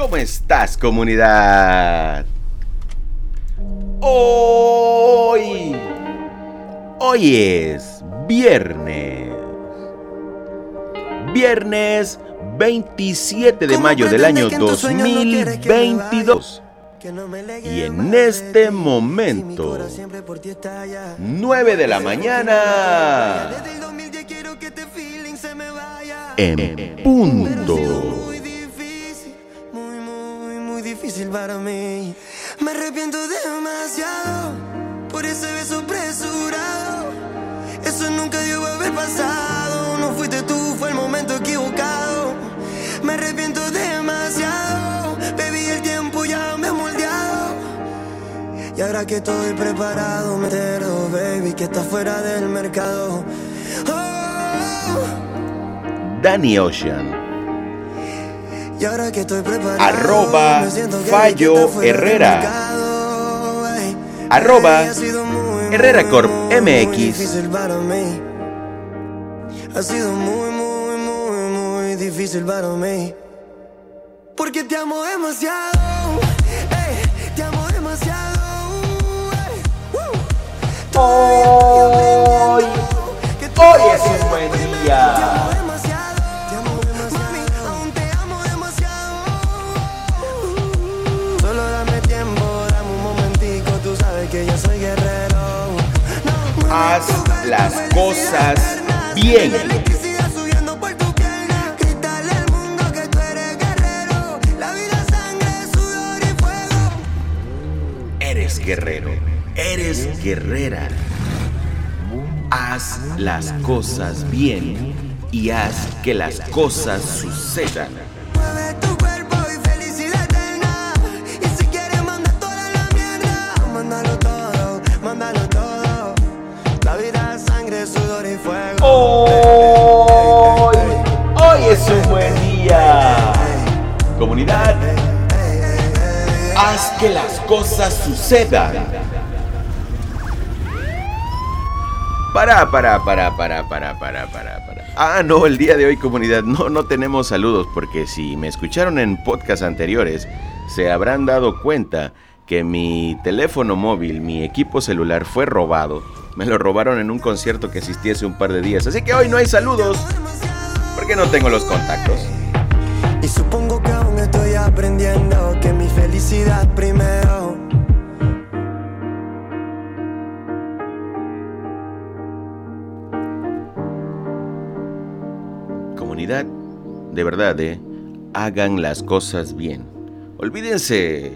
¿Cómo estás, comunidad? Hoy. Hoy es viernes. Viernes 27 de mayo del año 2022. Y en este momento, 9 de la mañana, en punto. Para mí. Me arrepiento demasiado por ese beso apresurado. Eso nunca dio haber pasado. No fuiste tú, fue el momento equivocado. Me arrepiento demasiado. Bebí el tiempo ya me ha moldeado. Y ahora que estoy preparado, me entero, baby, que está fuera del mercado. Oh. Danny Ocean. Arroba me siento que Fallo está fuera del Herrera. Arroba Herrera Corp MX. Ha sido muy, muy, muy, muy difícil para mí. Porque te amo demasiado. ey, te amo demasiado. ey, uh. Hoy, hoy es un buen día. Haz las cosas bien. Eres guerrero, eres guerrera. Haz las cosas bien y haz que las cosas sucedan. Haz que las cosas sucedan. Para, para, para, para, para, para, para, para. Ah, no, el día de hoy, comunidad, no, no tenemos saludos, porque si me escucharon en podcasts anteriores, se habrán dado cuenta que mi teléfono móvil, mi equipo celular fue robado. Me lo robaron en un concierto que asistí hace un par de días. Así que hoy no hay saludos, porque no tengo los contactos. Y supongo que aprendiendo que mi felicidad primero. Comunidad, de verdad, ¿eh? Hagan las cosas bien. Olvídense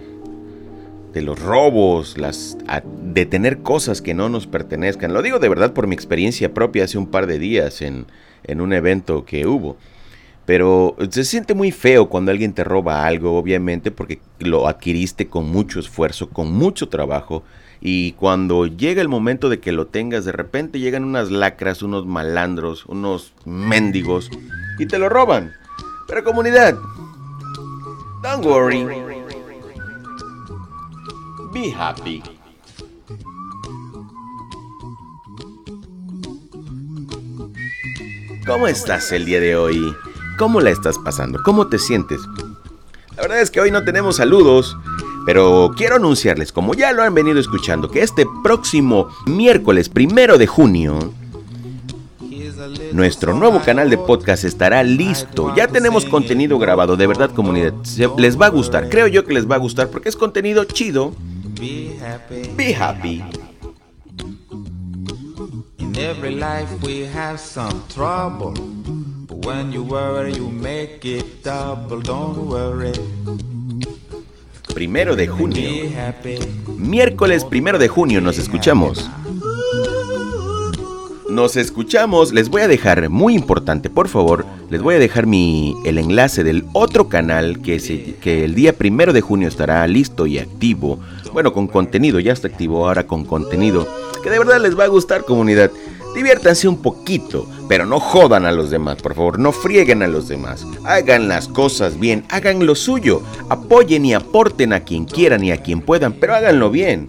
de los robos, las, de tener cosas que no nos pertenezcan. Lo digo de verdad por mi experiencia propia hace un par de días en, en un evento que hubo. Pero se siente muy feo cuando alguien te roba algo, obviamente, porque lo adquiriste con mucho esfuerzo, con mucho trabajo. Y cuando llega el momento de que lo tengas, de repente llegan unas lacras, unos malandros, unos mendigos y te lo roban. Pero comunidad, don't worry. Be happy. ¿Cómo estás el día de hoy? ¿Cómo la estás pasando? ¿Cómo te sientes? La verdad es que hoy no tenemos saludos, pero quiero anunciarles, como ya lo han venido escuchando, que este próximo miércoles primero de junio, nuestro nuevo canal de podcast estará listo. Ya tenemos contenido grabado, de verdad comunidad. Les va a gustar, creo yo que les va a gustar porque es contenido chido. Be happy. Be happy. In every life we have some trouble. But when you worry, you make it double. Don't worry. Primero de junio. Miércoles primero de junio nos escuchamos. Nos escuchamos, les voy a dejar, muy importante, por favor, les voy a dejar mi, el enlace del otro canal que, se- que el día primero de junio estará listo y activo. Bueno, con contenido, ya está activo ahora con contenido, que de verdad les va a gustar comunidad. Diviértanse un poquito, pero no jodan a los demás, por favor, no frieguen a los demás. Hagan las cosas bien, hagan lo suyo, apoyen y aporten a quien quieran y a quien puedan, pero háganlo bien.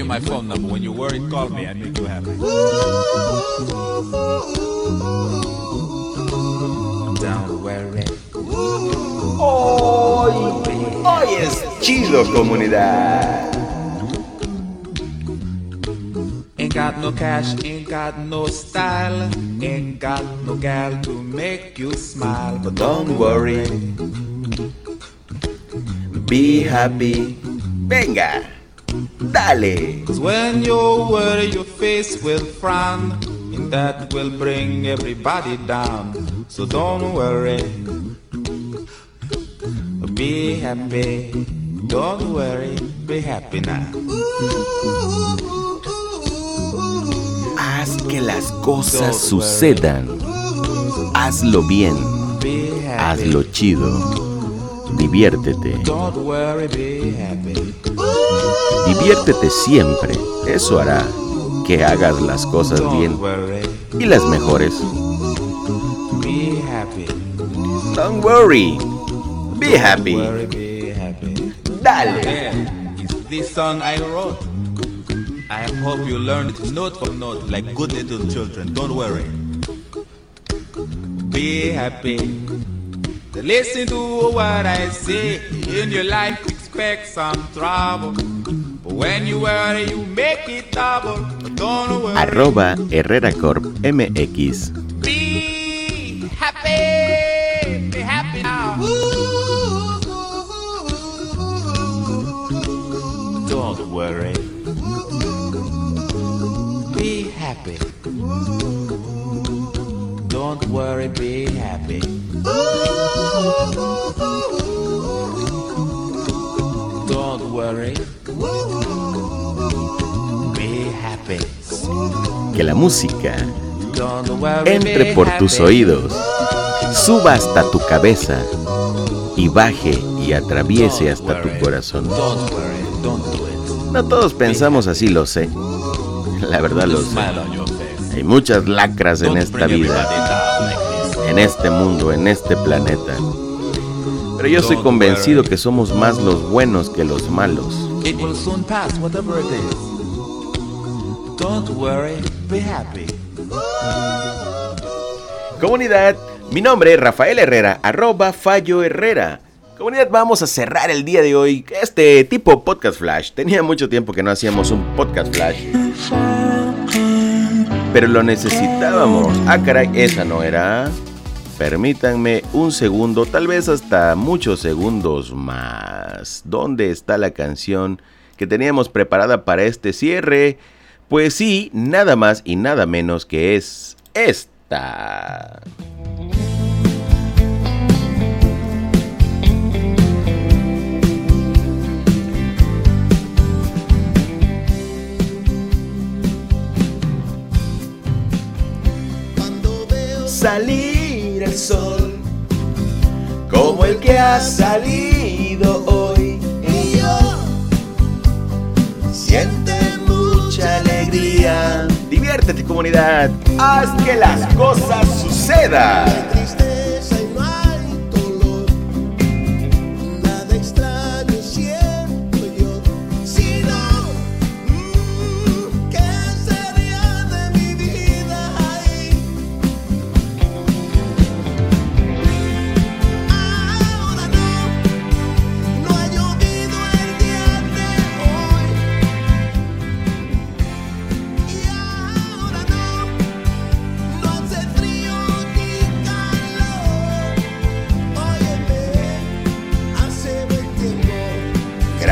I give you my phone number. When you're worried, call me. I make you happy. Don't worry. Hoy, hoy es chido comunidad. Ain't got no cash, ain't got no style, ain't got no gal to make you smile. But Don't worry. Be happy. Venga, dale. Cause when you worry, your face will frown, and that will bring everybody down. So don't worry. Be happy. Don't worry. Be happy now. Haz que las cosas sucedan. Hazlo bien. Hazlo chido. Diviértete. Don't worry. Be happy. Diviértete siempre. Eso hará que hagas las cosas bien y las mejores. Don't worry. Be happy. Dale. This song I wrote. I hope you learned it note for note like good little children. Don't worry. Be happy. Listen to what I say. In your life, expect some trouble. But when you worry, you make it double. Don't worry. Arroba Herrera Corp MX. Be happy. Be happy now. Don't worry. Be happy. Don't worry, be happy. Don't worry. Be happy. Que la música entre por tus oídos, suba hasta tu cabeza y baje y atraviese hasta tu corazón. Don't worry, don't do it. No todos pensamos así, lo sé. La verdad lo sé. Hay muchas lacras en esta vida, en este mundo, en este planeta. Pero yo soy Don't convencido que somos más los buenos que los malos. Comunidad, mi nombre es Rafael Herrera, arroba Fallo Herrera. Comunidad, vamos a cerrar el día de hoy este tipo podcast flash. Tenía mucho tiempo que no hacíamos un podcast flash. Pero lo necesitábamos. Ah, caray, esa no era. Permítanme un segundo, tal vez hasta muchos segundos más. ¿Dónde está la canción que teníamos preparada para este cierre? Pues sí, nada más y nada menos que es esta. Salir el sol como el que ha salido hoy. y yo siente Mucha alegría. Diviértete comunidad. Haz que las cosas sucedan.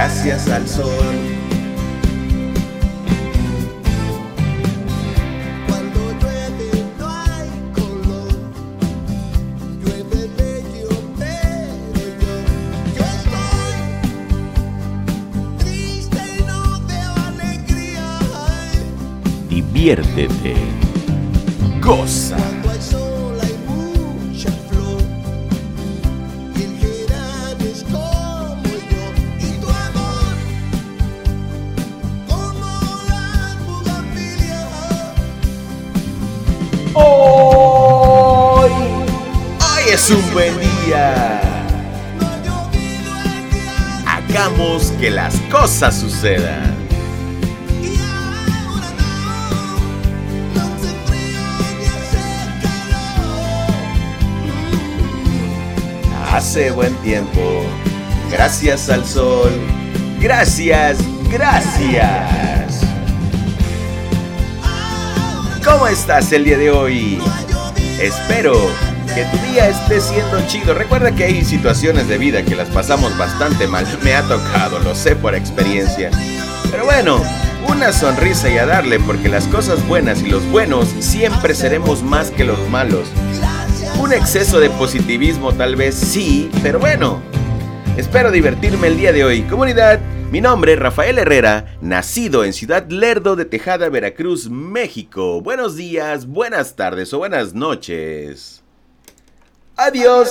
Gracias al sol. Cuando llueve no hay color. Llueve bello, pero yo, yo estoy triste y no veo alegría diviértete, goza. Es un buen día. Hagamos que las cosas sucedan. Hace buen tiempo, gracias al sol, gracias, gracias. ¿Cómo estás el día de hoy? Espero que tu día esté siendo chido. Recuerda que hay situaciones de vida que las pasamos bastante mal. Me ha tocado, lo sé por experiencia. Pero bueno, una sonrisa y a darle porque las cosas buenas y los buenos siempre seremos más que los malos. Un exceso de positivismo tal vez sí, pero bueno. Espero divertirme el día de hoy. Comunidad, mi nombre es Rafael Herrera, nacido en Ciudad Lerdo de Tejada, Veracruz, México. Buenos días, buenas tardes o buenas noches. Adiós.